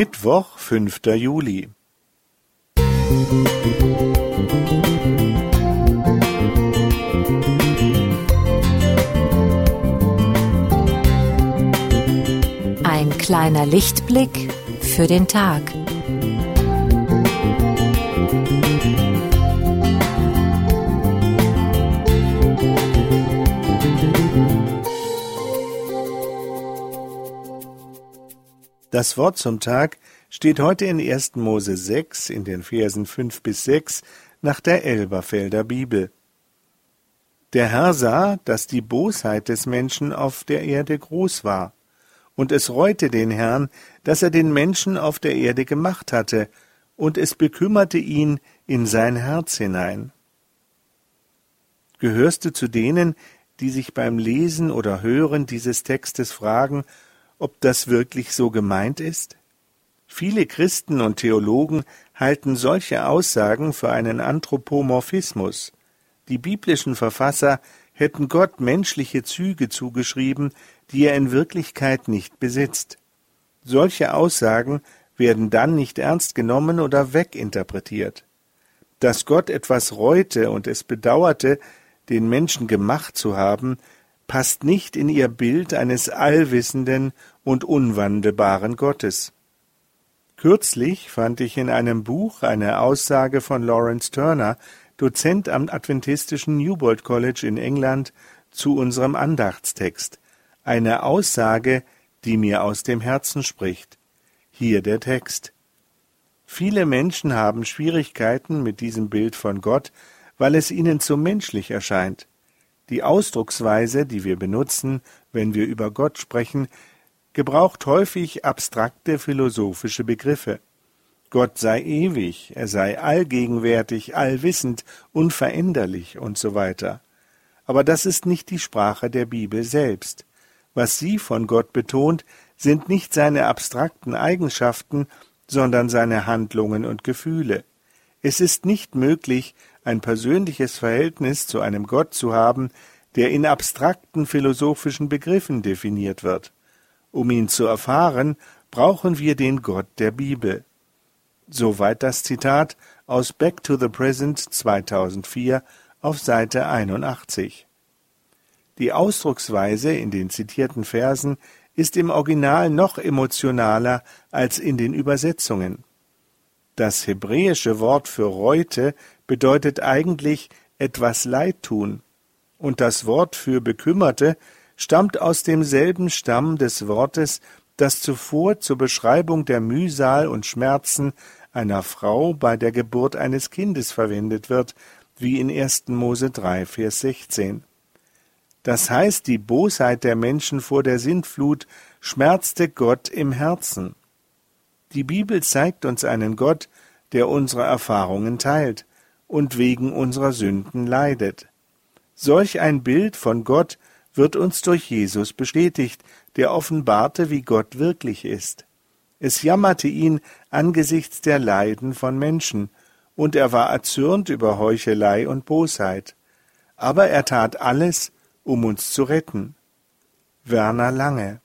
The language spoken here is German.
Mittwoch, 5. Juli. Ein kleiner Lichtblick für den Tag. Das Wort zum Tag steht heute in 1. Mose 6 in den Versen 5 bis 6 nach der Elberfelder Bibel. Der Herr sah, dass die Bosheit des Menschen auf der Erde groß war, und es reute den Herrn, dass er den Menschen auf der Erde gemacht hatte, und es bekümmerte ihn in sein Herz hinein. Gehörst du zu denen, die sich beim Lesen oder Hören dieses Textes fragen, ob das wirklich so gemeint ist? Viele Christen und Theologen halten solche Aussagen für einen Anthropomorphismus. Die biblischen Verfasser hätten Gott menschliche Züge zugeschrieben, die er in Wirklichkeit nicht besitzt. Solche Aussagen werden dann nicht ernst genommen oder weginterpretiert. Dass Gott etwas reute und es bedauerte, den Menschen gemacht zu haben, passt nicht in ihr Bild eines allwissenden und unwandelbaren Gottes. Kürzlich fand ich in einem Buch eine Aussage von Lawrence Turner, Dozent am adventistischen Newbold College in England, zu unserem Andachtstext, eine Aussage, die mir aus dem Herzen spricht. Hier der Text. Viele Menschen haben Schwierigkeiten mit diesem Bild von Gott, weil es ihnen zu menschlich erscheint. Die Ausdrucksweise, die wir benutzen, wenn wir über Gott sprechen, gebraucht häufig abstrakte philosophische Begriffe. Gott sei ewig, er sei allgegenwärtig, allwissend, unveränderlich und so weiter. Aber das ist nicht die Sprache der Bibel selbst. Was sie von Gott betont, sind nicht seine abstrakten Eigenschaften, sondern seine Handlungen und Gefühle. Es ist nicht möglich, ein persönliches Verhältnis zu einem Gott zu haben, der in abstrakten philosophischen Begriffen definiert wird. Um ihn zu erfahren, brauchen wir den Gott der Bibel. Soweit das Zitat aus Back to the Present 2004 auf Seite 81. Die Ausdrucksweise in den zitierten Versen ist im Original noch emotionaler als in den Übersetzungen. Das hebräische Wort für Reute bedeutet eigentlich etwas Leid tun, und das Wort für Bekümmerte stammt aus demselben Stamm des Wortes, das zuvor zur Beschreibung der Mühsal und Schmerzen einer Frau bei der Geburt eines Kindes verwendet wird, wie in 1. Mose 3, Vers 16. Das heißt, die Bosheit der Menschen vor der Sintflut schmerzte Gott im Herzen. Die Bibel zeigt uns einen Gott, der unsere Erfahrungen teilt und wegen unserer Sünden leidet. Solch ein Bild von Gott wird uns durch Jesus bestätigt, der offenbarte, wie Gott wirklich ist. Es jammerte ihn angesichts der Leiden von Menschen, und er war erzürnt über Heuchelei und Bosheit. Aber er tat alles, um uns zu retten. Werner Lange